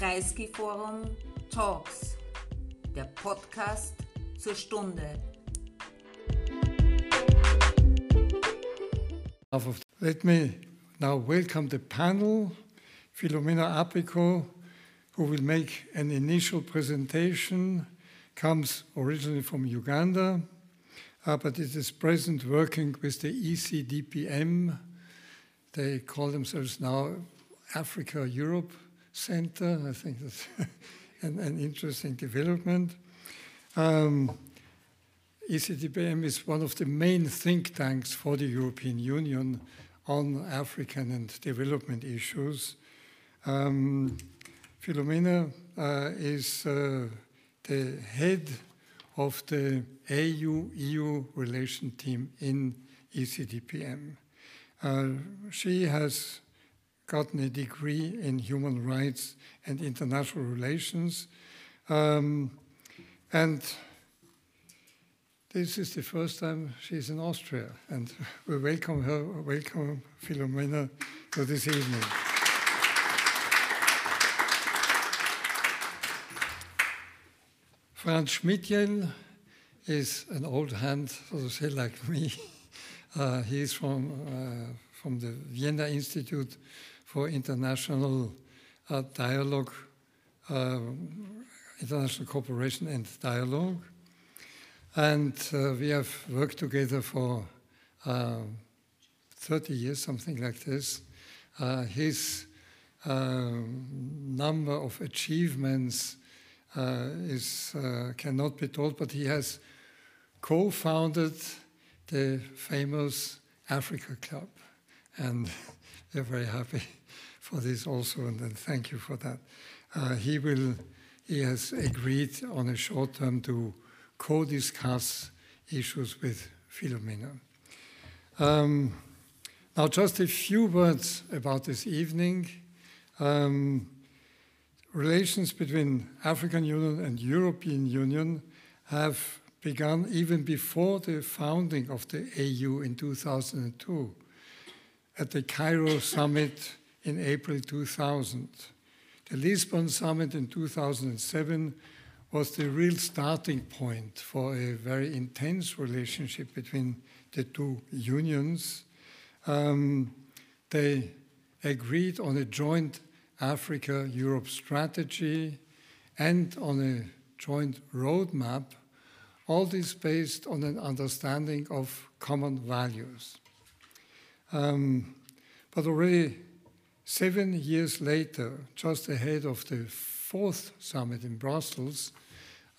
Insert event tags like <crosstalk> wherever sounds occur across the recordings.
Kreisky Forum Talks, der Podcast zur Stunde. Let me now welcome the panel, Philomena Apico, who will make an initial presentation, comes originally from Uganda, uh, but it is present working with the ECDPM. They call themselves now Africa Europe Center. I think that's <laughs> an, an, interesting development. Um, ECDPM is one of the main think tanks for the European Union on African and development issues. Um, Philomena uh, is uh, the head of the AU-EU relation team in ECDPM. Uh, she has gotten a degree in human rights and international relations. Um, and this is the first time she's in Austria, and <laughs> we welcome her, welcome Philomena to this evening. Franz Schmidjell is an old hand, so to say, like me. <laughs> Uh, he's from, uh, from the Vienna Institute for International uh, Dialogue, uh, International Cooperation and Dialogue. And uh, we have worked together for uh, 30 years, something like this. his number of achievements is, cannot be told, but he has co founded the famous Africa Club. And <laughs> we're very happy for this also, and, and thank you for that. Uh, he will, he has agreed on a short term to co discuss issues with Philomena. Um, now, just a few words about this evening. Um, relations between African Union and European Union have begun even before the founding of the AU in 2002 at the Cairo summit in April 2000. The Lisbon summit in 2007 was the real starting point for a very intense relationship between the two unions. Um, they agreed on a joint Africa Europe strategy and on a joint roadmap, all this based on an understanding of common values. Um, but already seven years later, just ahead of the fourth summit in Brussels,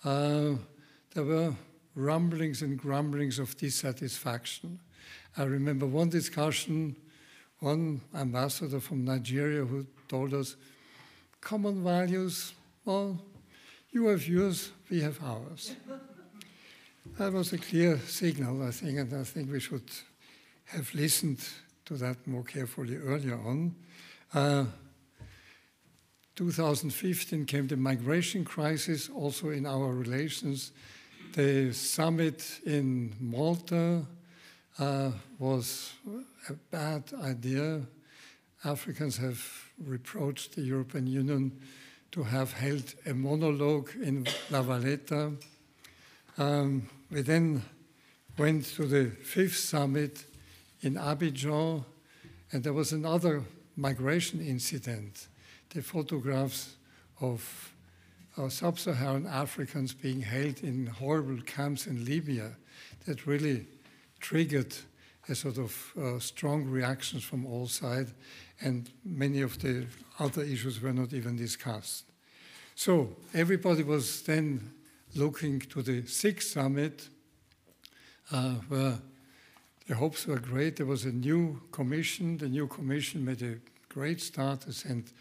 uh, there were rumblings and grumblings of dissatisfaction. I remember one discussion, one ambassador from Nigeria who told us common values, well, you have yours, we have ours. that was a clear signal, I think, and I think we should have listened to that more carefully earlier on. Uh, 2015 came the migration crisis, also in our relations. The summit in Malta uh, was a bad idea. Africans have reproached the European Union to have held a monologue in La Valletta. Um, we then went to the fifth summit in Abidjan, and there was another migration incident. The photographs of uh, sub Saharan Africans being held in horrible camps in Libya that really triggered a sort of uh, strong reactions from all sides and many of the other issues were not even discussed. So everybody was then looking to the sixth summit, uh, where the hopes were great. There was a new commission. The new commission made a great start to send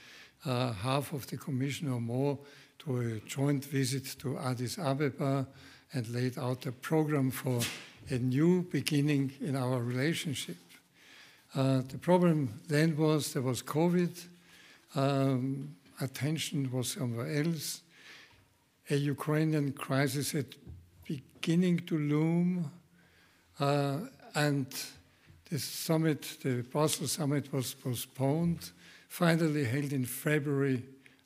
uh, half of the commission or more to a joint visit to Addis Ababa and laid out a program for a new beginning in our relationship. Uh, the problem then was there was COVID, um, attention was somewhere else. A Ukrainian crisis had beginning to loom, uh, and the summit, the Brussels summit, was postponed. Finally held in February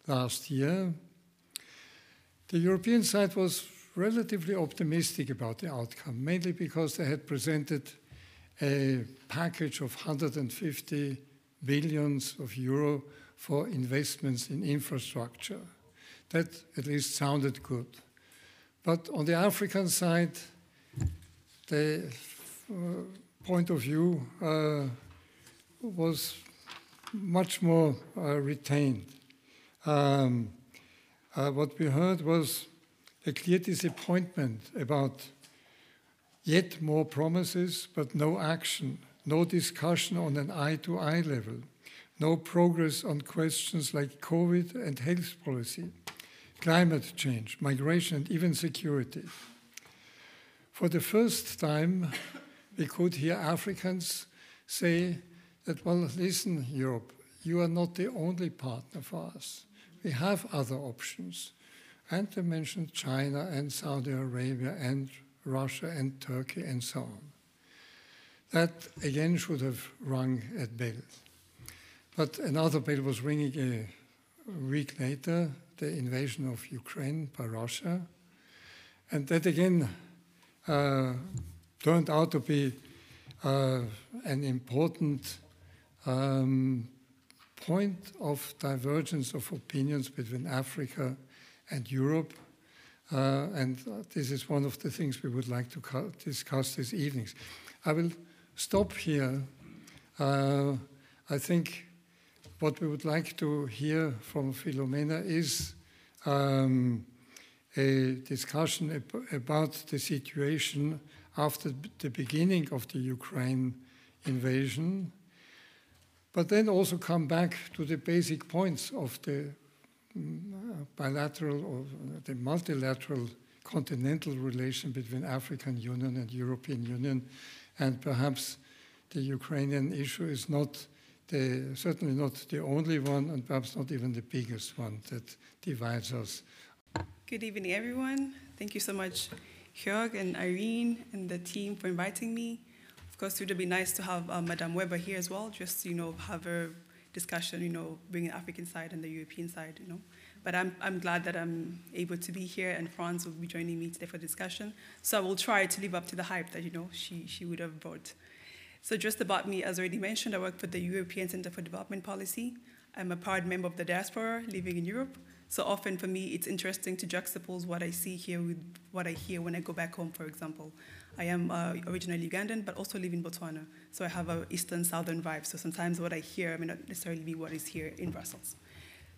last year. The European side was relatively optimistic about the outcome, mainly because they had presented a package of 150 billions of euro for investments in infrastructure. That at least sounded good. But on the African side, the uh, point of view uh, was much more uh, retained. Um, uh, what we heard was a clear disappointment about yet more promises, but no action, no discussion on an eye to eye level, no progress on questions like COVID and health policy, climate change, migration, and even security. For the first time, we could hear Africans say that, well, listen, Europe, you are not the only partner for us. We have other options. And they mentioned China and Saudi Arabia and Russia and Turkey and so on. That again should have rung a bell. But another bell was ringing a week later, the invasion of Ukraine by Russia. And that again uh, turned out to be uh, an important um, point of divergence of opinions between Africa and Europe. Uh, and this is one of the things we would like to discuss this evening. I will stop here. Uh, I think what we would like to hear from Philomena is um, a discussion ab about the situation after the beginning of the Ukraine invasion, but then also come back to the basic points of the mm, bilateral or the multilateral continental relation between African Union and European Union, and perhaps the Ukrainian issue is not the, certainly not the only one, and perhaps not even the biggest one that divides us. Good evening, everyone. Thank you so much, Jörg and Irene and the team for inviting me. Of course, it would be nice to have uh, Madame Weber here as well, just you know, have a discussion, you know, bring the African side and the European side, you know. But I'm, I'm glad that I'm able to be here, and Franz will be joining me today for discussion. So I will try to live up to the hype that, you know, she, she would have brought. So just about me, as already mentioned, I work for the European Center for Development Policy. I'm a proud member of the diaspora living in Europe. So often for me, it's interesting to juxtapose what I see here with what I hear when I go back home, for example. I am uh, originally Ugandan, but also live in Botswana. So I have an eastern southern vibe. So sometimes what I hear may not necessarily be what is here in Brussels.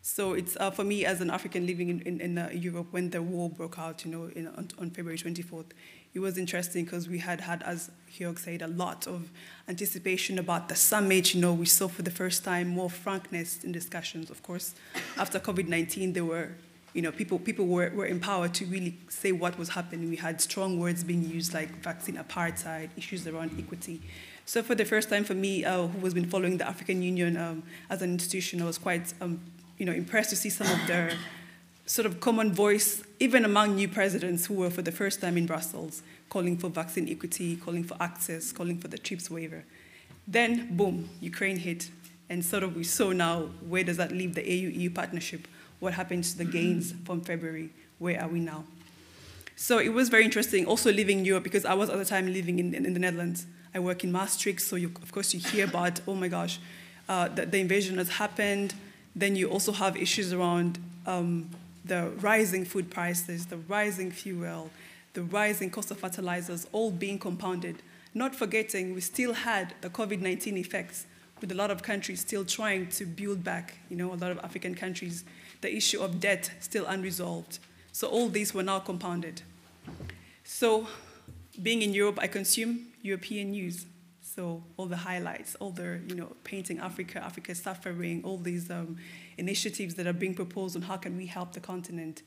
So it's uh, for me as an African living in, in, in uh, Europe when the war broke out, you know, in, on, on February 24th, it was interesting because we had had, as Jörg said, a lot of anticipation about the summit. You know, we saw for the first time more frankness in discussions. Of course, after COVID-19, there were you know, people, people were, were empowered to really say what was happening. We had strong words being used like vaccine apartheid, issues around equity. So for the first time for me, uh, who has been following the African Union um, as an institution, I was quite, um, you know, impressed to see some of their sort of common voice, even among new presidents who were for the first time in Brussels, calling for vaccine equity, calling for access, calling for the TRIPS waiver. Then, boom, Ukraine hit. And sort of we saw now, where does that leave the AU-EU partnership? what happened to the gains from February, where are we now? So it was very interesting also living in Europe because I was at the time living in, in, in the Netherlands. I work in Maastricht, so you, of course you hear about, oh my gosh, uh, the, the, invasion has happened. Then you also have issues around um, the rising food prices, the rising fuel, the rising cost of fertilizers, all being compounded. Not forgetting we still had the COVID-19 effects with a lot of countries still trying to build back, you know, a lot of African countries the issue of debt still unresolved. So all these were now compounded. So being in Europe, I consume European news. So all the highlights, all the, you know, painting Africa, Africa suffering, all these um, initiatives that are being proposed on how can we help the continent.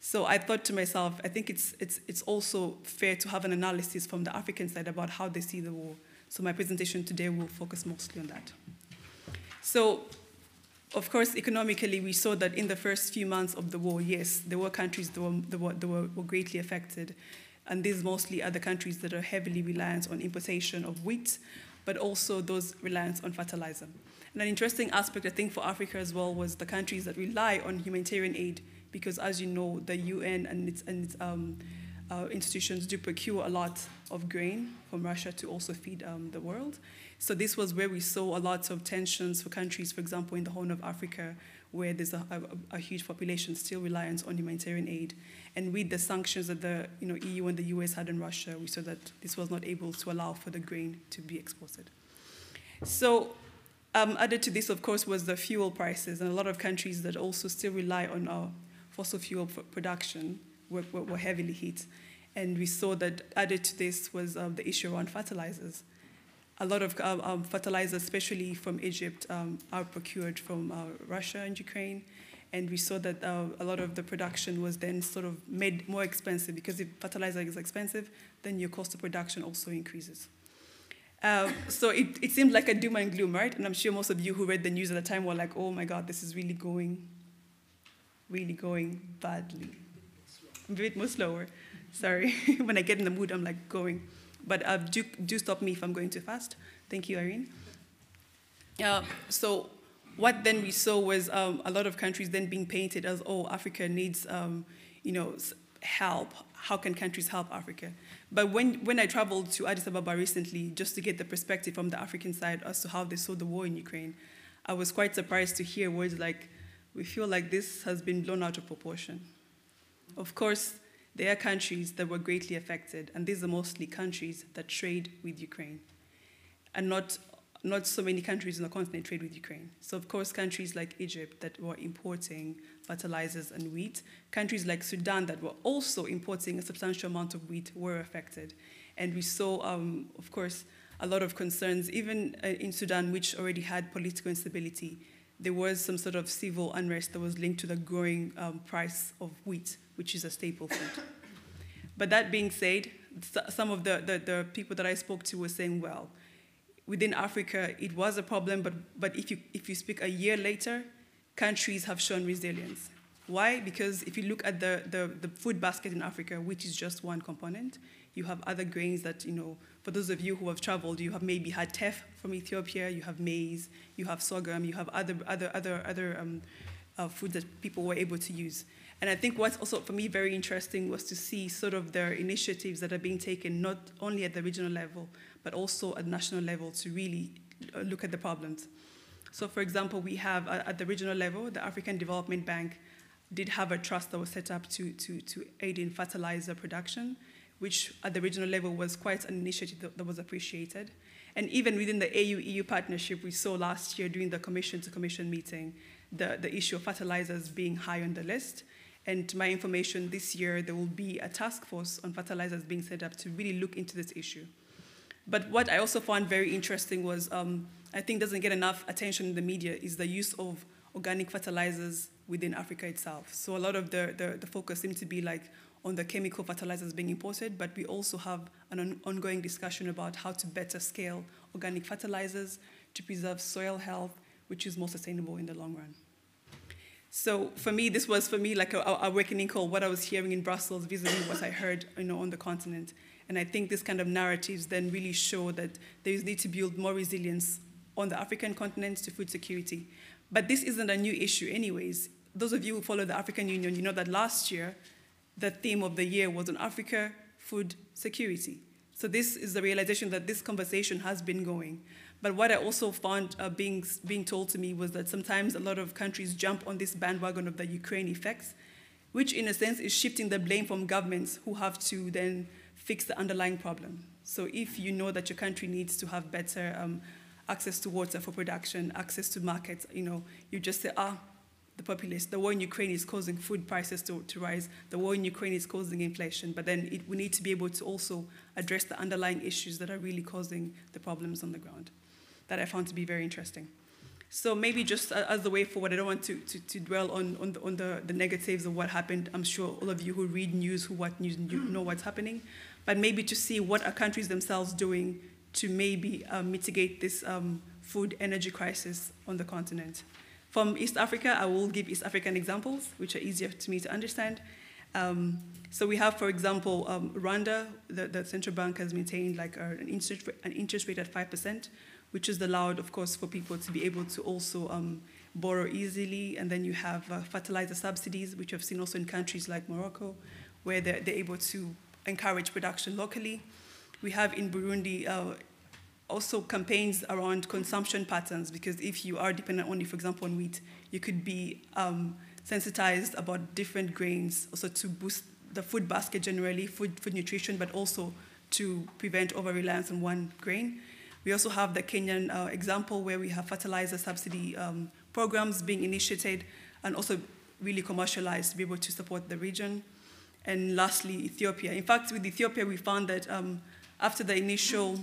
So I thought to myself, I think it's, it's, it's also fair to have an analysis from the African side about how they see the war. So my presentation today will focus mostly on that. So of course, economically, we saw that in the first few months of the war, yes, there were countries that were, that were, that were, were greatly affected. And these mostly are the countries that are heavily reliant on importation of wheat, but also those reliant on fertilizer. And an interesting aspect, I think, for Africa as well was the countries that rely on humanitarian aid, because as you know, the UN and its, and its um, uh, institutions do procure a lot of grain from Russia to also feed um, the world. So this was where we saw a lot of tensions for countries, for example, in the Horn of Africa, where there's a, a, a, huge population still reliant on humanitarian aid. And with the sanctions that the you know, EU and the US had on Russia, we saw that this was not able to allow for the grain to be exported. So um, added to this, of course, was the fuel prices, and a lot of countries that also still rely on our fossil fuel production were, were, were heavily hit. And we saw that added to this was um, the issue around fertilizers. A lot of um, um fertilizers, especially from Egypt, um, are procured from uh, Russia and Ukraine. And we saw that uh, a lot of the production was then sort of made more expensive because if fertilizer is expensive, then your cost of production also increases. Um, so it, it seemed like a doom and gloom, right? And I'm sure most of you who read the news at the time were like, oh my God, this is really going, really going badly a bit more slower. Sorry. <laughs> when I get in the mood, I'm like going. But uh, do, do stop me if I'm going too fast. Thank you, Irene. Uh, so what then we saw was um, a lot of countries then being painted as, oh, Africa needs, um, you know, help. How can countries help Africa? But when, when I traveled to Addis Ababa recently, just to get the perspective from the African side as to how they saw the war in Ukraine, I was quite surprised to hear words like, we feel like this has been blown out of proportion. Of course, there are countries that were greatly affected, and these are mostly countries that trade with Ukraine. And not, not so many countries on the continent trade with Ukraine. So, of course, countries like Egypt that were importing fertilizers and wheat, countries like Sudan that were also importing a substantial amount of wheat were affected. And we saw, um, of course, a lot of concerns, even uh, in Sudan, which already had political instability. There was some sort of civil unrest that was linked to the growing um, price of wheat which is a staple food. but that being said, some of the, the, the, people that I spoke to were saying, well, within Africa, it was a problem, but, but if, you, if you speak a year later, countries have shown resilience. Why? Because if you look at the, the, the food basket in Africa, which is just one component, you have other grains that, you know, for those of you who have traveled, you have maybe had teff from Ethiopia, you have maize, you have sorghum, you have other, other, other, other um, uh, foods that people were able to use. And I think what's also for me very interesting was to see sort of their initiatives that are being taken not only at the regional level, but also at national level to really uh, look at the problems. So, for example, we have uh, at the regional level, the African Development Bank did have a trust that was set up to, to, to aid in fertilizer production, which at the regional level was quite an initiative that, that was appreciated. And even within the AU EU partnership, we saw last year during the commission to commission meeting the, the issue of fertilizers being high on the list. And to my information, this year there will be a task force on fertilizers being set up to really look into this issue. But what I also found very interesting was, um, I think doesn't get enough attention in the media, is the use of organic fertilizers within Africa itself. So a lot of the, the, the focus seems to be like on the chemical fertilizers being imported, but we also have an on- ongoing discussion about how to better scale organic fertilizers to preserve soil health, which is more sustainable in the long run. So for me, this was for me like a, a awakening call, what I was hearing in Brussels vis-a-vis what I heard you know, on the continent. And I think these kind of narratives then really show that there is need to build more resilience on the African continent to food security. But this isn't a new issue anyways. Those of you who follow the African Union, you know that last year, the theme of the year was on Africa, food security. So this is the realization that this conversation has been going. But what I also found uh, being, being told to me was that sometimes a lot of countries jump on this bandwagon of the Ukraine effects, which in a sense is shifting the blame from governments who have to then fix the underlying problem. So if you know that your country needs to have better um, access to water for production, access to markets, you know, you just say, ah, the populace, the war in Ukraine is causing food prices to, to rise, the war in Ukraine is causing inflation, but then it, we need to be able to also address the underlying issues that are really causing the problems on the ground that I found to be very interesting. So maybe just as the way forward, I don't want to, to, to dwell on, on, the, on the, the negatives of what happened. I'm sure all of you who read news, who watch news, know what's happening. But maybe to see what are countries themselves doing to maybe uh, mitigate this um, food energy crisis on the continent. From East Africa, I will give East African examples, which are easier to me to understand. Um, so we have, for example, um, Rwanda, the, the, central bank has maintained like an interest, an interest rate at 5%, which is allowed, of course, for people to be able to also um, borrow easily. And then you have uh, fertilizer subsidies, which I've seen also in countries like Morocco, where they're, they're able to encourage production locally. We have in Burundi uh, also campaigns around consumption patterns, because if you are dependent only, for example, on wheat, you could be um, sensitized about different grains, also to boost the food basket generally, food, food nutrition, but also to prevent over reliance on one grain. We also have the Kenyan uh, example where we have fertilizer subsidy um, programs being initiated and also really commercialized to be able to support the region. And lastly, Ethiopia. In fact, with Ethiopia, we found that um, after the initial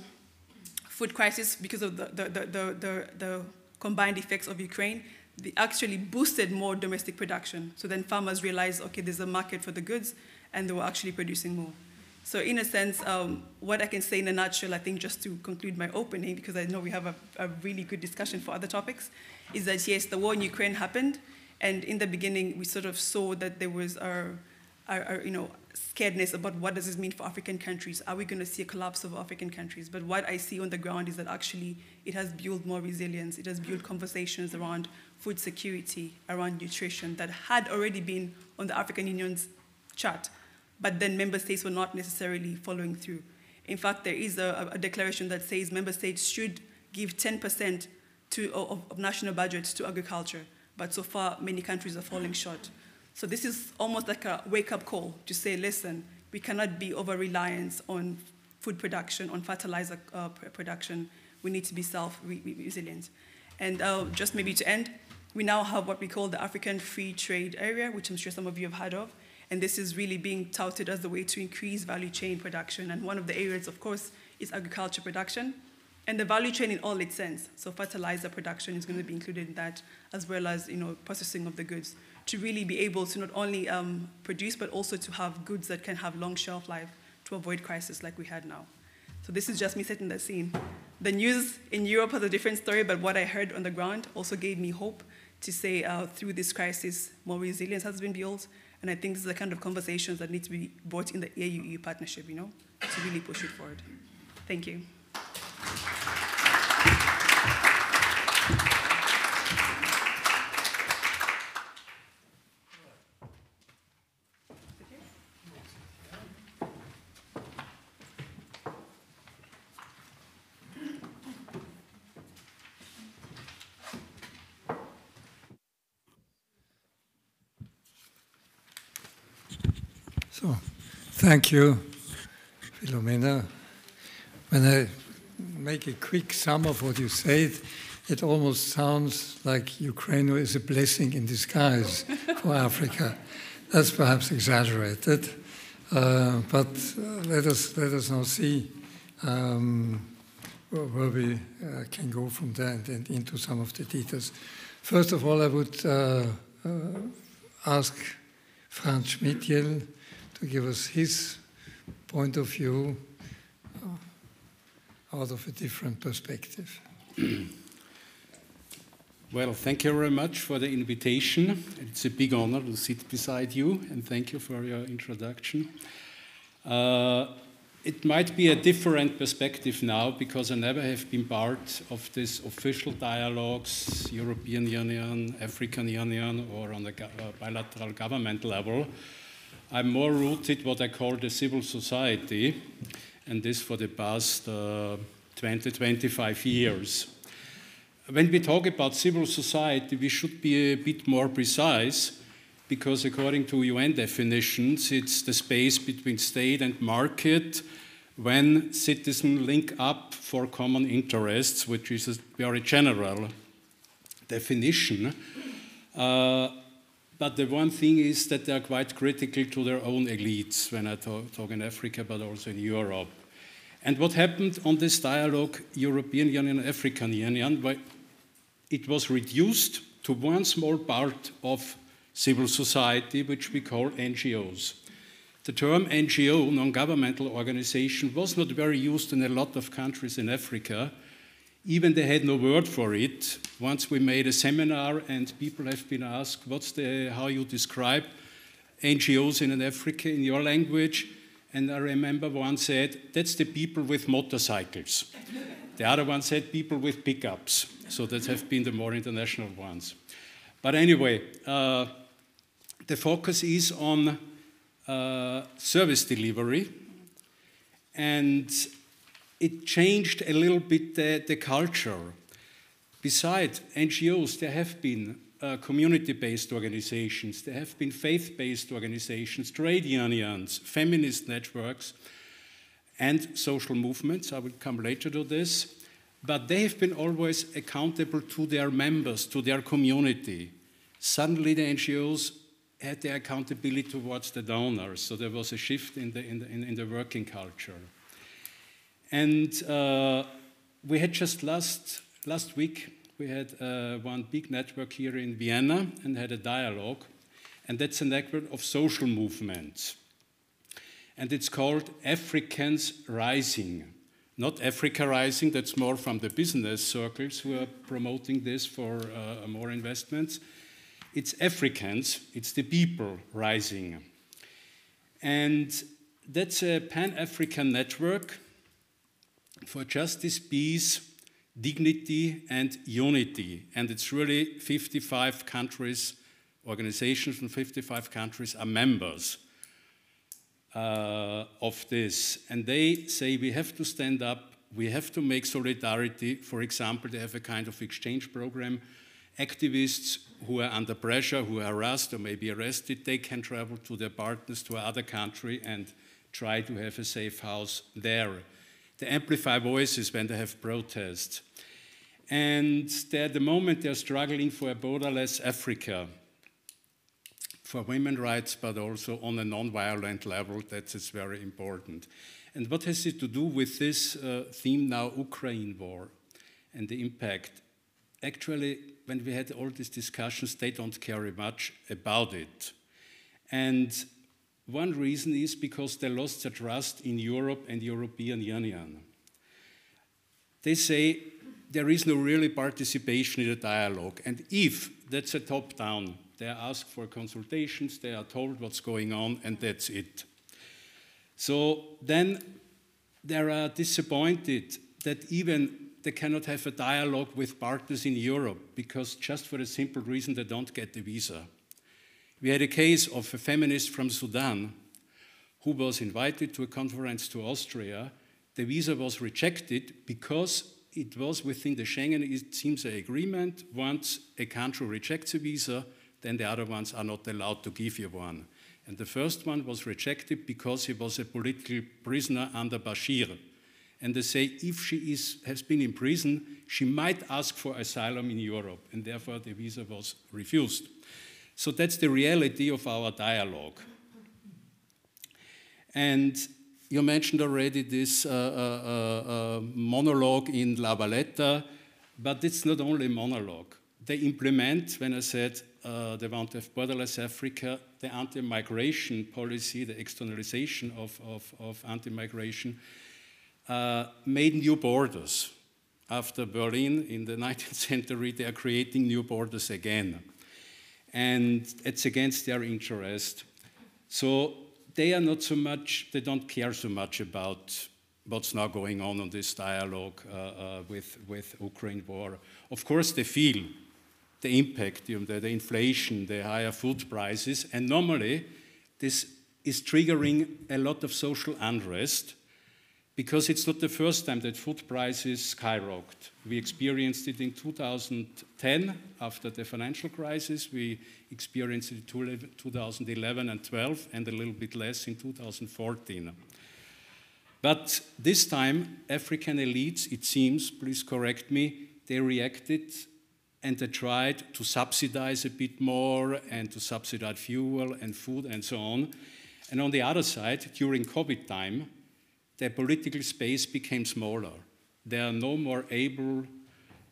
food crisis, because of the, the, the, the, the combined effects of Ukraine, they actually boosted more domestic production. So then farmers realized, okay, there's a market for the goods, and they were actually producing more. So in a sense, um, what I can say in a nutshell, I think just to conclude my opening, because I know we have a, a, really good discussion for other topics, is that yes, the war in Ukraine happened, and in the beginning we sort of saw that there was our, our, our you know, scaredness about what does this mean for African countries? Are we going to see a collapse of African countries? But what I see on the ground is that actually it has built more resilience. It has built conversations around food security, around nutrition that had already been on the African Union's chart but then member states were not necessarily following through. In fact, there is a, a declaration that says member states should give 10% to, of, of national budgets to agriculture, but so far many countries are falling short. So this is almost like a wake-up call to say, listen, we cannot be over-reliant on food production, on fertilizer uh, production. We need to be self-resilient. And uh, just maybe to end, we now have what we call the African Free Trade Area, which I'm sure some of you have heard of. And this is really being touted as the way to increase value chain production. And one of the areas, of course, is agriculture production. And the value chain in all its sense. So fertilizer production is going to be included in that, as well as you know, processing of the goods, to really be able to not only um, produce, but also to have goods that can have long shelf life to avoid crisis like we had now. So this is just me setting the scene. The news in Europe has a different story, but what I heard on the ground also gave me hope to say uh, through this crisis, more resilience has been built, and I think this is the kind of conversations that need to be brought in the AU-EU partnership, you know, to really push it forward. Thank you. Thank you, Philomena. When I make a quick sum of what you said, it almost sounds like Ukraine is a blessing in disguise for <laughs> Africa. That's perhaps exaggerated, uh, but uh, let us let us now see um, where we uh, can go from there and, and, into some of the details. First of all, I would uh, uh, ask Franz Schmidjell to give us his point of view uh, out of a different perspective. <clears throat> Well, thank you very much for the invitation. It's a big honor to sit beside you, and thank you for your introduction. Uh, it might be a different perspective now because I never have been part of these official dialogues, European Union, African Union, or on the uh, bilateral government level. I'm more rooted what I call the civil society, and this for the past uh, 20, 25 years. When we talk about civil society, we should be a bit more precise because according to UN definitions, it's the space between state and market when citizens link up for common interests, which is a very general definition. Uh, but the one thing is that they are quite critical to their own elites when I talk, talk in Africa, but also in Europe. And what happened on this dialogue, European Union, African Union, it was reduced to one small part of civil society, which we call NGOs. The term NGO, non governmental organization, was not very used in a lot of countries in Africa even they had no word for it. Once we made a seminar and people have been asked, what's the, how you describe NGOs in Africa in your language? And I remember one said, that's the people with motorcycles. The other one said, people with pickups, so that have been the more international ones. But anyway, uh, the focus is on uh, service delivery, and it changed a little bit the, the culture. Besides NGOs, there have been uh, community based organizations, there have been faith based organizations, trade unions, feminist networks, and social movements. I will come later to this. But they have been always accountable to their members, to their community. Suddenly, the NGOs had their accountability towards the donors, so there was a shift in the, in the, in the working culture. And uh, we had just last, last week we had uh, one big network here in Vienna and had a dialogue. And that's a network of social movements. And it's called Africans Rising. Not Africa Rising, that's more from the business circles who are promoting this for uh, more investments. It's Africans, it's the people rising. And that's a pan African network for justice, peace, dignity and unity. And it's really 55 countries, organizations from 55 countries are members uh, of this. And they say we have to stand up, we have to make solidarity. For example, they have a kind of exchange program. Activists who are under pressure, who are harassed or maybe arrested, they can travel to their partners to another country and try to have a safe house there. They amplify voices when they have protests. And at the moment, they're struggling for a borderless Africa, for women's rights, but also on a non-violent level. That is very important. And what has it to do with this uh, theme now, Ukraine war, and the impact? Actually, when we had all these discussions, they don't care much about it. And one reason is because they lost their trust in Europe and European Union. They say there is no really participation in the dialogue. And if that's a top down, they are asked for consultations, they are told what's going on, and that's it. So then they are disappointed that even they cannot have a dialogue with partners in Europe because just for the simple reason they don't get the visa. We had a case of a feminist from Sudan who was invited to a conference to Austria. The visa was rejected because it was within the Schengen, it seems, an agreement. Once a country rejects a visa, then the other ones are not allowed to give you one. And the first one was rejected because he was a political prisoner under Bashir. And they say if she is, has been in prison, she might ask for asylum in Europe, and therefore the visa was refused. So that's the reality of our dialogue. And you mentioned already this uh, uh, uh, monologue in La Valletta, but it's not only monologue. They implement, when I said they want to have borderless Africa, the anti-migration policy, the externalization of, of, of anti-migration, made new borders. After Berlin in the <laughs> 19th century, they are creating new borders again. And it's against their interest. So they are not so much, they don't care so much about what's now going on in this dialogue uh, uh, with, with Ukraine war. Of course, they feel the impact, you know, the, the inflation, the higher food prices, and normally this is triggering a lot of social unrest because it's not the first time that food prices skyrocketed. We experienced it in 2010 after the financial crisis. We experienced it in 2011 and 12, and a little bit less in 2014. But this time, African elites, it seems, please correct me, they reacted and they tried to subsidize a bit more and to subsidize fuel and food and so on. And on the other side, during COVID time, their political space became smaller. They are no more able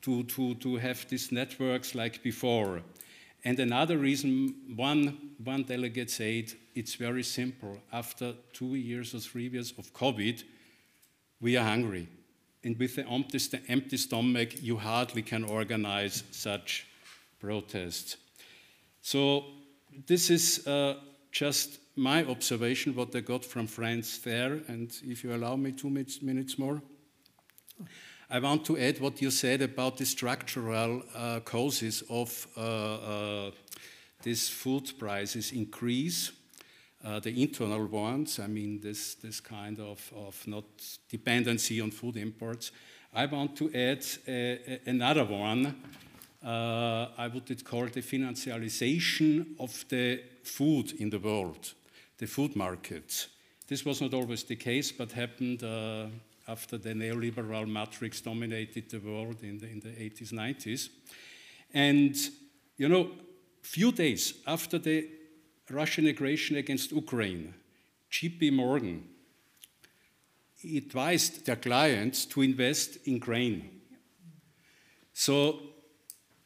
to, to, to have these networks like before. And another reason, one, one delegate said, it's very simple. After two years or three years of COVID, we are hungry. And with the empty, empty stomach, you hardly can organize such protests. So this is uh, just my observation, what I got from friends there, and if you allow me two minutes more. I want to add what you said about the structural uh, causes of uh, uh, this food prices increase. Uh, the internal ones, I mean, this, this kind of, of not dependency on food imports. I want to add another one. Uh, I would call the financialization of the food in the world, the food markets. This was not always the case, but happened uh, after the neoliberal matrix dominated the world in the, in the 80s, 90s. And, you know, few days after the Russian aggression against Ukraine, JP Morgan advised their clients to invest in grain. So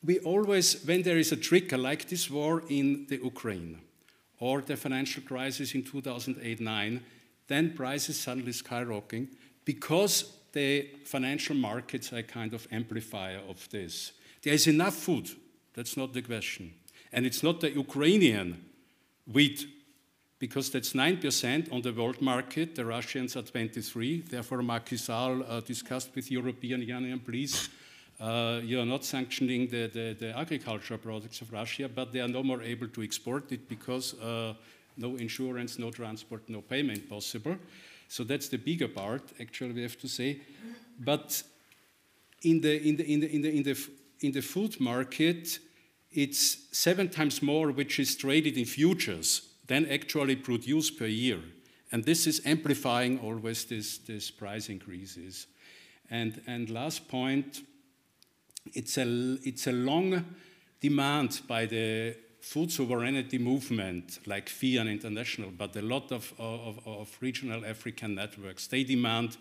we always, when there is a trigger like this war in the Ukraine or the financial crisis in 2008-9, then prices suddenly skyrocketing because the financial markets are a kind of amplifier of this. There is enough food, that's not the question. And it's not the Ukrainian wheat, because that's 9% on the world market, the Russians are 23. Therefore, Macky uh, discussed with European Union, please, uh, you are not sanctioning the, the, the, agricultural products of Russia, but they are no more able to export it because uh, no insurance, no transport, no payment possible. So that's the bigger part, actually, we have to say. But in the, in the, in the, in the, in the, in the food market, it's seven times more which is traded in futures than actually produced per year. And this is amplifying always this, this price increases. And, and last point, it's a, it's a long demand by the food sovereignty movement like FIAN International, but a lot of, of, of regional African networks, they demand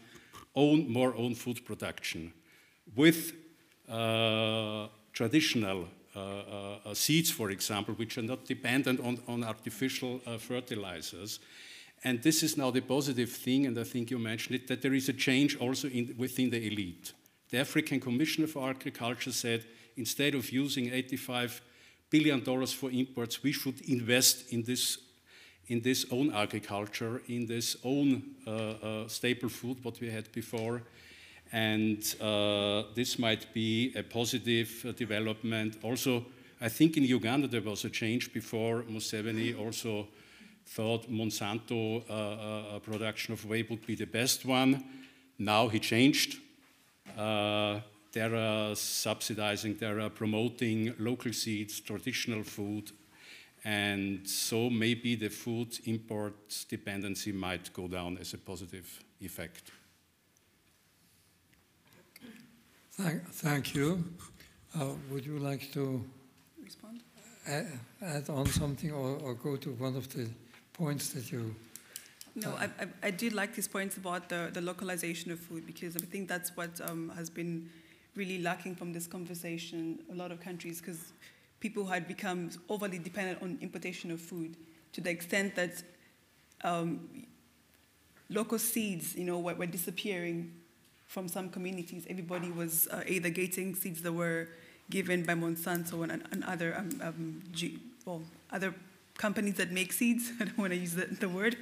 own, more own food production with uh, traditional uh, uh, seeds, for example, which are not dependent on, on artificial uh, fertilizers. And this is now the positive thing, and I think you mentioned it, that there is a change also in, within the elite. The African Commissioner for Agriculture said instead of using 85 billion dollars for imports, we should invest in this in this own agriculture, in this own uh, uh, staple food, what we had before. And uh, this might be a positive uh, development. Also, I think in Uganda there was a change before Museveni also thought Monsanto uh, uh, production of whey would be the best one. Now he changed they're uh, subsidizing, they're uh, promoting local seeds, traditional food, and so maybe the food import dependency might go down as a positive effect. Thank, thank you. Uh, would you like to respond? Add, add on something or, or, go to one of the points that you no, I, I, I, did like these points about the, the localization of food because I think that's what um, has been really lacking from this conversation. A lot of countries, because people had become overly dependent on importation of food to the extent that um, local seeds, you know, were, were, disappearing from some communities. Everybody was uh, either getting seeds that were given by Monsanto and, and other um, um, G, well, other companies that make seeds. <laughs> I don't want to use the, the word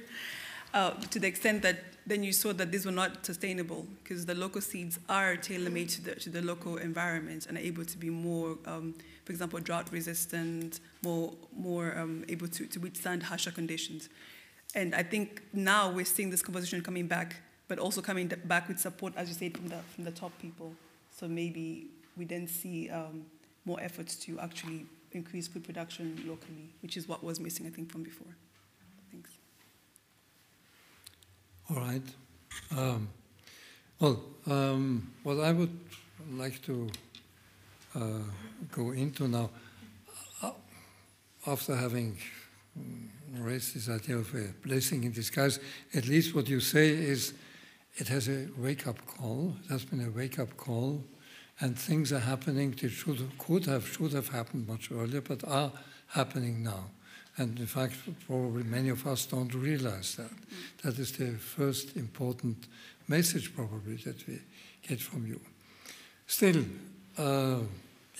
uh, to the extent that then you saw that these were not sustainable because the local seeds are tailor-made to the, to the local environment and are able to be more, um, for example, drought resistant, more, more um, able to, to withstand harsher conditions. And I think now we're seeing this conversation coming back, but also coming back with support, as you said, from the, from the top people. So maybe we then see um, more efforts to actually increase food production locally, which is what was missing, I think, from before. All right. Um, well, um, what I would like to uh, go into now, uh, after having raised this idea of a blessing in disguise, at least what you say is it has a wake up call. It has been a wake up call, and things are happening that should, could have, should have happened much earlier, but are happening now. And in fact, probably many of us don't realize that. That is the first important message, probably, that we get from you. Still, uh,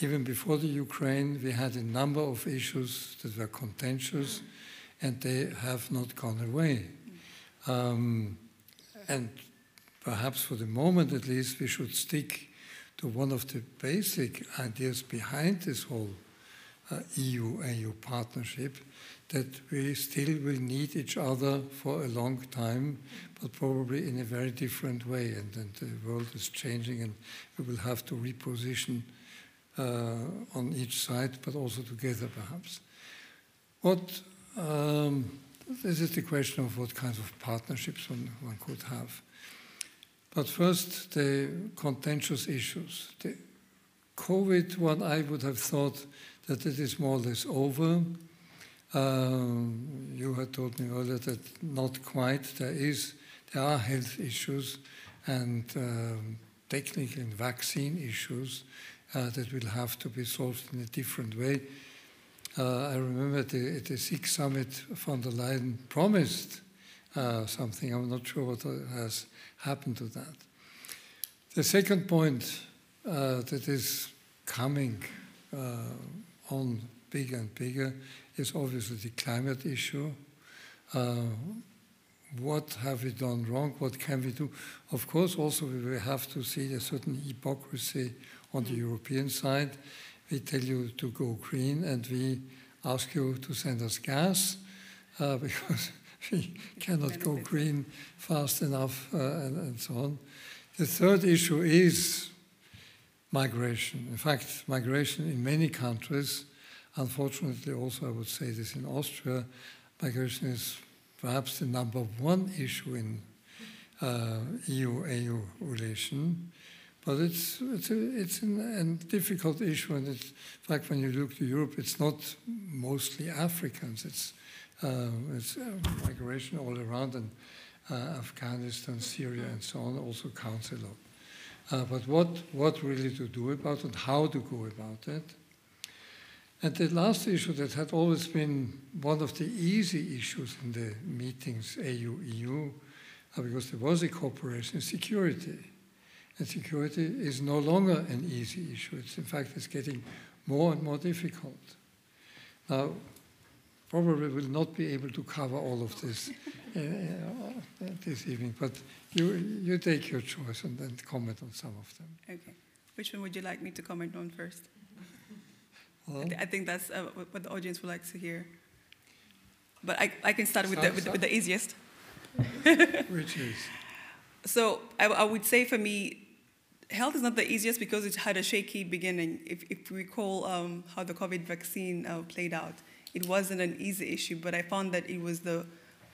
even before the Ukraine, we had a number of issues that were contentious, and they have not gone away. Um, and perhaps for the moment at least, we should stick to one of the basic ideas behind this whole EU-AU partnership, that we still will need each other for a long time, but probably in a very different way. And, and the world is changing, and we will have to reposition uh, on each side, but also together perhaps. What um, this is the question of what kinds of partnerships one, one could have. But first, the contentious issues. The COVID one, I would have thought that it is more or less over. Um, you had told me earlier that not quite. There is, there are health issues and um, technical and vaccine issues uh, that will have to be solved in a different way. Uh, I remember at the, at the SIG summit, von der Leyen promised uh, something. I'm not sure what has happened to that. The second point uh, that is coming uh, on bigger and bigger is obviously the climate issue. Uh, what have we done wrong? What can we do? Of course, also we will have to see a certain hypocrisy on the European side. We tell you to go green, and we ask you to send us gas uh, <laughs> because we cannot go green fast enough, uh, and, and so on. The third issue is migration. In fact, migration in many countries, unfortunately, also I would say this in Austria, migration is perhaps the number one issue in uh, EU-AU relation. But it's, it's, a, it's a difficult issue, and in fact, when you look to Europe, it's not mostly Africans. It's, uh, it's uh, migration all around, and uh, Afghanistan, Syria, and so on also counts a lot. Uh, but what, what really to do about it, and how to go about it. And the last issue that had always been one of the easy issues in the meetings, AU-EU, uh, because there was a cooperation, security. And security is no longer an easy issue. It's, in fact, it's getting more and more difficult. Now, probably will not be able to cover all of this uh, uh, this evening, but you, you take your choice and then comment on some of them. Okay. Which one would you like me to comment on first? Well, I, th I, think that's uh, what the audience would like to hear. But I, I can start with, the, with, with the easiest. <laughs> Which is? So I, I would say for me, health is not the easiest because it had a shaky beginning. If, if we recall um, how the COVID vaccine uh, played out, it wasn't an easy issue, but I found that it was the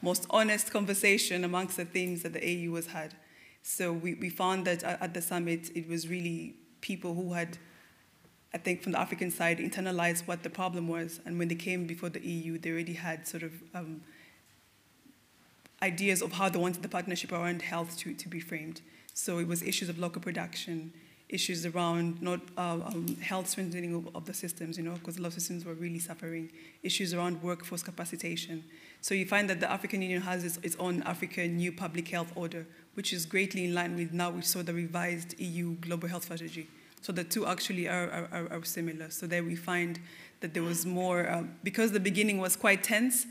most honest conversation amongst the themes that the AU has had. So we, we found that at the summit, it was really people who had, I think from the African side, internalized what the problem was. And when they came before the EU, they already had sort of um, ideas of how they wanted the partnership around health to, to be framed. So it was issues of local production, issues around not uh, um, health strengthening of, of, the systems, you know, because a lot of systems were really suffering, issues around workforce capacitation. So you find that the African Union has its, its own African new public health order, which is greatly in line with now we saw the revised EU global health strategy. So the two actually are, are, are similar. So there we find that there was more, uh, because the beginning was quite tense,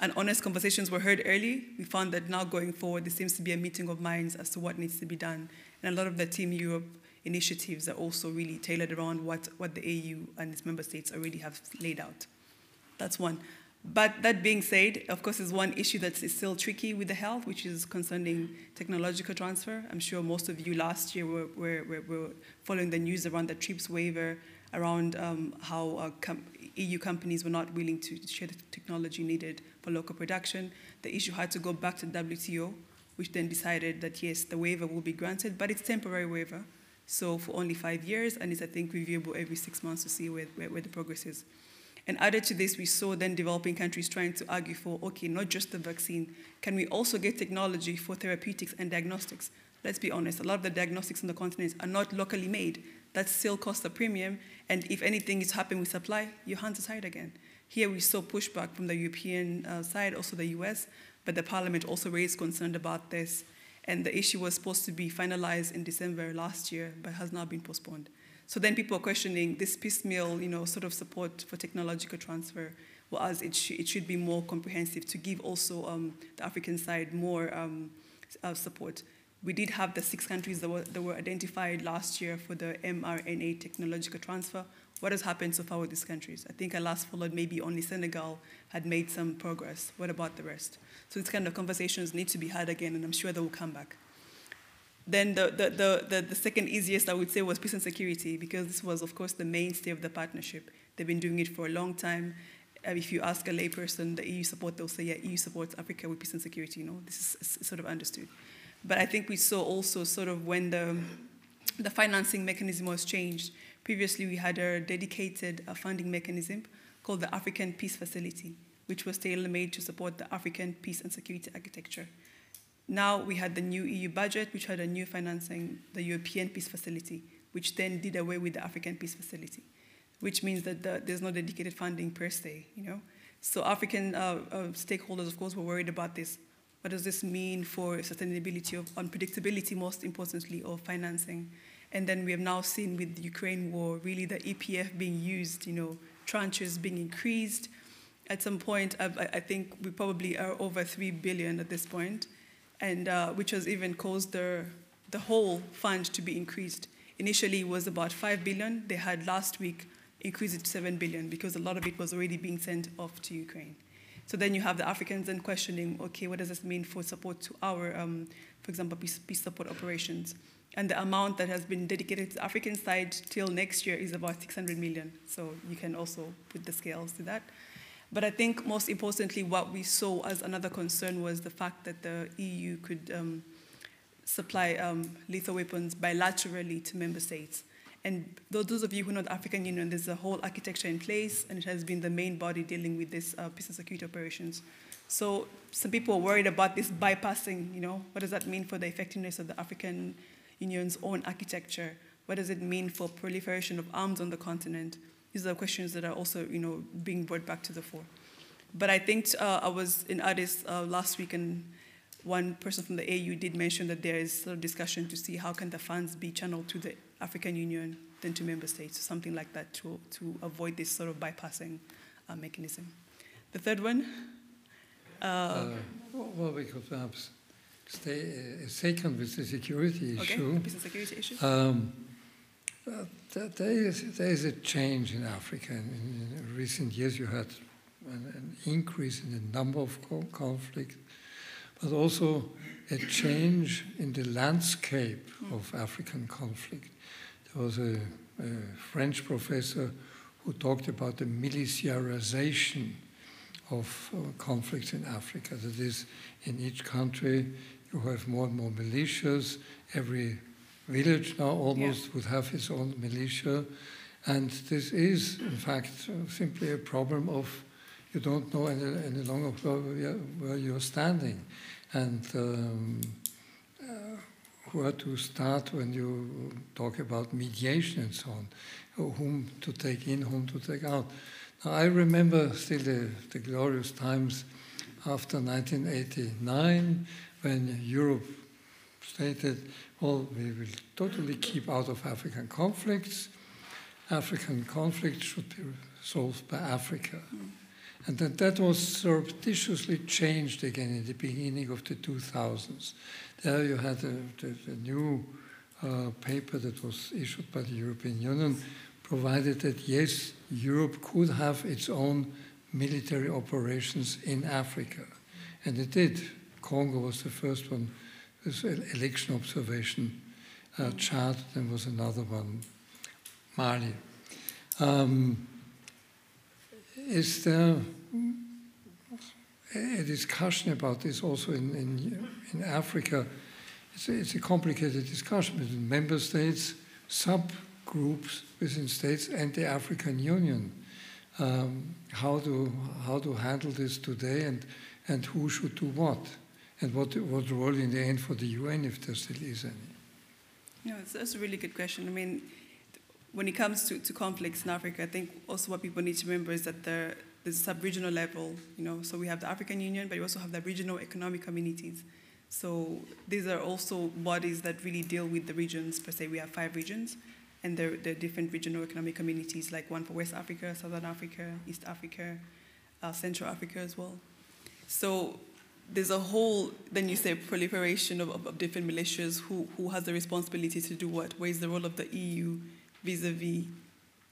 and honest conversations were heard early, we found that now going forward, there seems to be a meeting of minds as to what needs to be done. And a lot of the Team Europe initiatives are also really tailored around what, what the AU and its member states already have laid out. That's one. But that being said, of course, there's one issue that is still tricky with the health, which is concerning technological transfer. I'm sure most of you last year were, were, were, following the news around the TRIPS waiver, around um, how uh, com EU companies were not willing to share the technology needed for local production. The issue had to go back to WTO, which then decided that yes, the waiver will be granted, but it's temporary waiver. So for only five years, and it's, I think, reviewable every six months to see where, where, where the progress is. And added to this, we saw then developing countries trying to argue for, okay, not just the vaccine, can we also get technology for therapeutics and diagnostics? Let's be honest, a lot of the diagnostics on the continent are not locally made. That still costs a premium, and if anything is happening with supply, your hands are tied again. Here we saw pushback from the European uh, side, also the US, but the parliament also raised concern about this. And the issue was supposed to be finalized in December last year, but has now been postponed. So then people are questioning this piecemeal, you know, sort of support for technological transfer, whereas it, sh it should be more comprehensive to give also um, the African side more um, uh, support. We did have the six countries that were, that were identified last year for the mRNA technological transfer. What has happened so far with these countries? I think I last followed maybe only Senegal had made some progress. What about the rest? So these kind of conversations need to be had again, and I'm sure they will come back. Then the, the, the, the, the second easiest, I would say, was peace and security, because this was, of course, the mainstay of the partnership. They've been doing it for a long time. Uh, if you ask a layperson the EU support, they'll say, yeah, EU supports Africa with peace and security. You know, this is sort of understood. But I think we saw also sort of when the, the financing mechanism was changed. Previously, we had a dedicated uh, funding mechanism called the African Peace Facility, which was tailor-made to support the African peace and security architecture. Now we had the new EU budget, which had a new financing, the European Peace Facility, which then did away with the African Peace Facility, which means that the, there's no dedicated funding per se, you know. So African uh, uh, stakeholders, of course, were worried about this. What does this mean for sustainability of unpredictability, most importantly, of financing? And then we have now seen with the Ukraine war, really the EPF being used, you know, tranches being increased. At some point, I, I think we probably are over 3 billion at this point and uh, which has even caused the, the whole fund to be increased. Initially, it was about 5 billion. They had last week increased it to 7 billion because a lot of it was already being sent off to Ukraine. So then you have the Africans then questioning, okay, what does this mean for support to our, um, for example, peace support operations? And the amount that has been dedicated to the African side till next year is about 600 million. So you can also put the scales to that. But I think most importantly, what we saw as another concern was the fact that the EU could um, supply um, lethal weapons bilaterally to member states. And those of you who know the African Union, there's a whole architecture in place, and it has been the main body dealing with this uh, peace and security operations. So some people are worried about this bypassing, you know, what does that mean for the effectiveness of the African Union's own architecture? What does it mean for proliferation of arms on the continent? These are questions that are also, you know, being brought back to the fore. But I think uh, I was in Addis uh, last week, and one person from the AU did mention that there is sort of discussion to see how can the funds be channeled to the African Union than to member states, something like that, to, to avoid this sort of bypassing uh, mechanism. The third one. Uh, uh, well, we could perhaps stay a second with the security okay, issue. peace and security issue. Um, there is, there is a change in Africa. In, in recent years, you had an, an, increase in the number of conflicts, but also a change in the landscape of African conflict. There was a, a French professor who talked about the militarization of uh, conflicts in Africa. That is, in each country, you have more and more militias. Every village now almost yeah. would have its own militia. And this is, in fact, simply a problem of you don't know any, any longer where, where you're standing and um, uh, where to start when you talk about mediation and so on, whom to take in, whom to take out. Now, I remember still the, the glorious times after 1989 when Europe stated well, we will totally keep out of African conflicts. African conflicts should be solved by Africa. And then that was surreptitiously changed again in the beginning of the 2000s. There you had a, the, the new uh, paper that was issued by the European Union, provided that yes, Europe could have its own military operations in Africa. And it did. Congo was the first one this election observation uh, chart. There was another one, Mali. Um, is there a discussion about this also in, in, in Africa? It's a, it's a complicated discussion between member states, subgroups within states, and the African Union. Um, how to how to handle this today, and and who should do what. And what, what role in the end for the UN, if there still is any? Yeah, that's a really good question. I mean, when it comes to, to conflicts in Africa, I think also what people need to remember is that there, there's a sub-regional level, you know, so we have the African Union, but you also have the regional economic communities. So these are also bodies that really deal with the regions, per se. We have five regions, and there, there are different regional economic communities, like one for West Africa, Southern Africa, East Africa, uh, Central Africa as well. So there's a whole, then you say proliferation of, of, different militias who, who has the responsibility to do what? Where's the role of the EU vis-a-vis,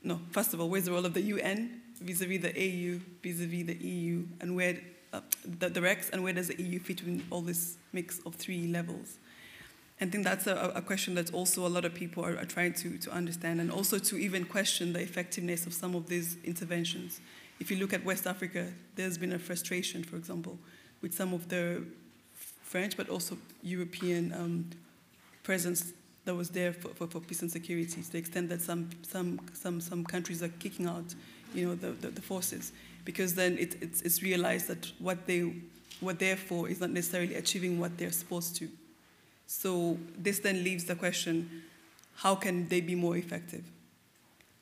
no, first of all, where's the role of the UN vis-a-vis the AU, vis-a-vis the EU, and where, uh, the, the RECs, and where does the EU fit in all this mix of three levels? I think that's a, a, question that also a lot of people are, are, trying to, to understand and also to even question the effectiveness of some of these interventions. If you look at West Africa, there's been a frustration, for example, with some of the French but also European um, presence that was there for, for, for, peace and security to the extent that some, some, some, some countries are kicking out you know, the, the, the forces because then it, it's, it's realized that what they were there for is not necessarily achieving what they're supposed to. So this then leaves the question, how can they be more effective?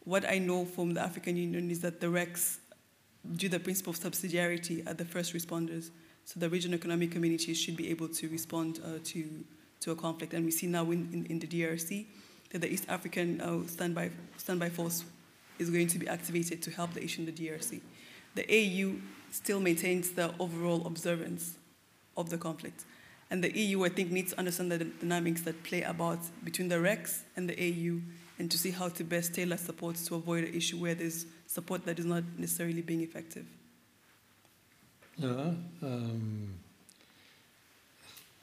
What I know from the African Union is that the RECs, due to the principle of subsidiarity, are the first responders. So the regional economic communities should be able to respond uh, to, to a conflict. And we see now in, in, in the DRC that the East African uh, standby, standby force is going to be activated to help the issue in the DRC. The AU still maintains the overall observance of the conflict. And the EU, I think, needs to understand the dynamics that play about between the RECs and the AU and to see how to best tailor support to avoid an issue where there's support that is not necessarily being effective. Yeah, um,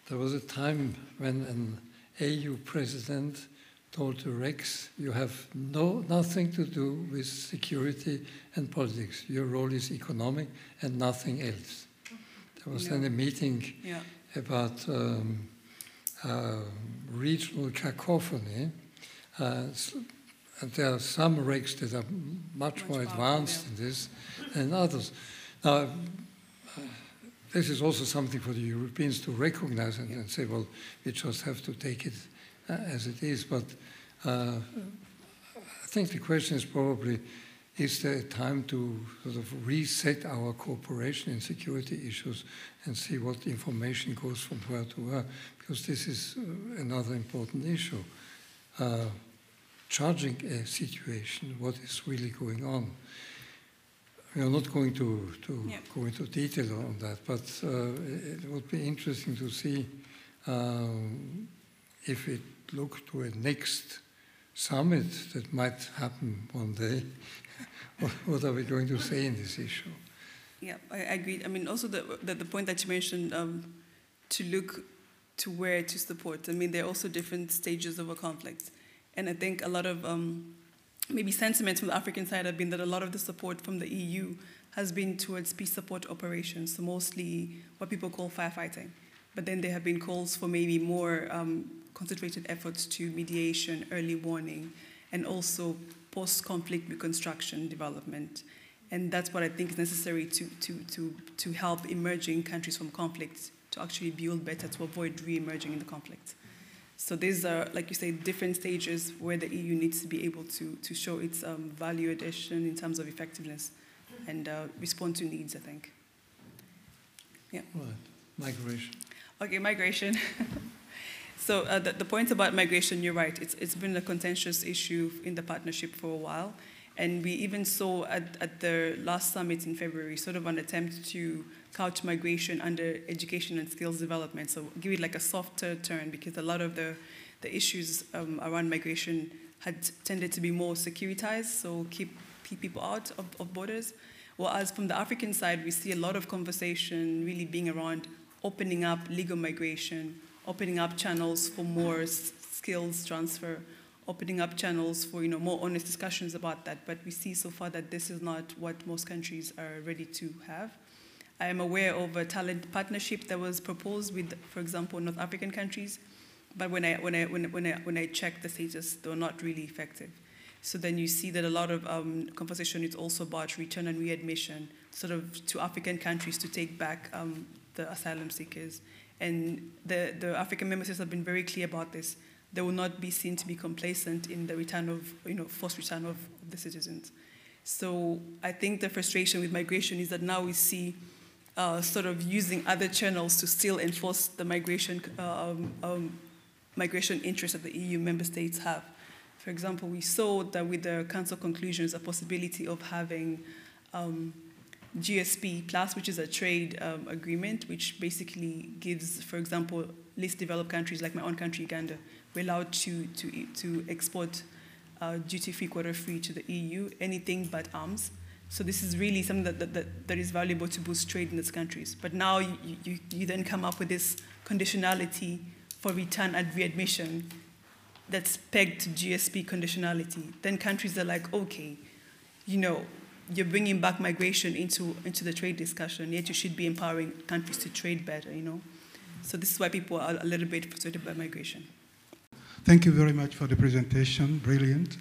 there was a time when an AU president told the RECs, you have no, nothing to do with security and politics. Your role is economic and nothing else. There was no. then a meeting yeah about um, uh, regional cacophony. Uh, and there are some RECs that are much, much more advanced in this than others. Now, this is also something for the Europeans to recognize and, and say, well, we just have to take it uh, as it is. But uh, I think the question is probably is there a time to sort of reset our cooperation in security issues and see what information goes from where to where? Because this is uh, another important issue. Uh, charging a situation, what is really going on. We are not going to, to yeah. go into detail on that, but uh, it would be interesting to see um, if it look to a next summit that might happen one day <laughs> what are we going to say in this issue? Yeah, I, agree. I mean, also the, the, the point that you mentioned um, to look to where to support. I mean, there are also different stages of a conflict. And I think a lot of um, maybe sentiments from the African side have been that a lot of the support from the EU has been towards peace support operations, so mostly what people call firefighting. But then there have been calls for maybe more um, concentrated efforts to mediation, early warning, and also post-conflict reconstruction development. And that's what I think is necessary to, to, to, to help emerging countries from conflict to actually build better to avoid re-emerging in the conflict. So these are, like you say, different stages where the EU needs to be able to, to show its um, value addition in terms of effectiveness and uh, respond to needs, I think. Yeah. Right. Migration. Okay, migration. <laughs> So uh, the, the point about migration, you're right. It's, it's been a contentious issue in the partnership for a while. And we even saw at, at the last summit in February sort of an attempt to couch migration under education and skills development. So give it like a softer turn because a lot of the, the issues um, around migration had tended to be more securitized, so keep, keep people out of, of borders. Whereas from the African side, we see a lot of conversation really being around opening up legal migration, opening up channels for more skills transfer, opening up channels for you know more honest discussions about that. But we see so far that this is not what most countries are ready to have. I am aware of a talent partnership that was proposed with, for example, North African countries, but when I when I when, when I when I checked the status, they were not really effective. So then you see that a lot of um, conversation is also about return and readmission, sort of to African countries to take back um, the asylum seekers and the, the African member states have been very clear about this. They will not be seen to be complacent in the return of, you know, forced return of the citizens. So I think the frustration with migration is that now we see uh, sort of using other channels to still enforce the migration, uh, um, um, migration interests that the EU member states have. For example, we saw that with the Council conclusions, a possibility of having um, GSP Plus, which is a trade um, agreement, which basically gives, for example, least developed countries like my own country, Uganda, we're allowed to, to, to export uh, duty-free, quota-free to the EU, anything but arms. So this is really something that, that, that, that is valuable to boost trade in these countries. But now you, you, you then come up with this conditionality for return at readmission that's pegged to GSP conditionality. Then countries are like, okay, you know, you're bringing back migration into, into the trade discussion, yet you should be empowering countries to trade better, you know? So this is why people are a little bit frustrated by migration. Thank you very much for the presentation, brilliant.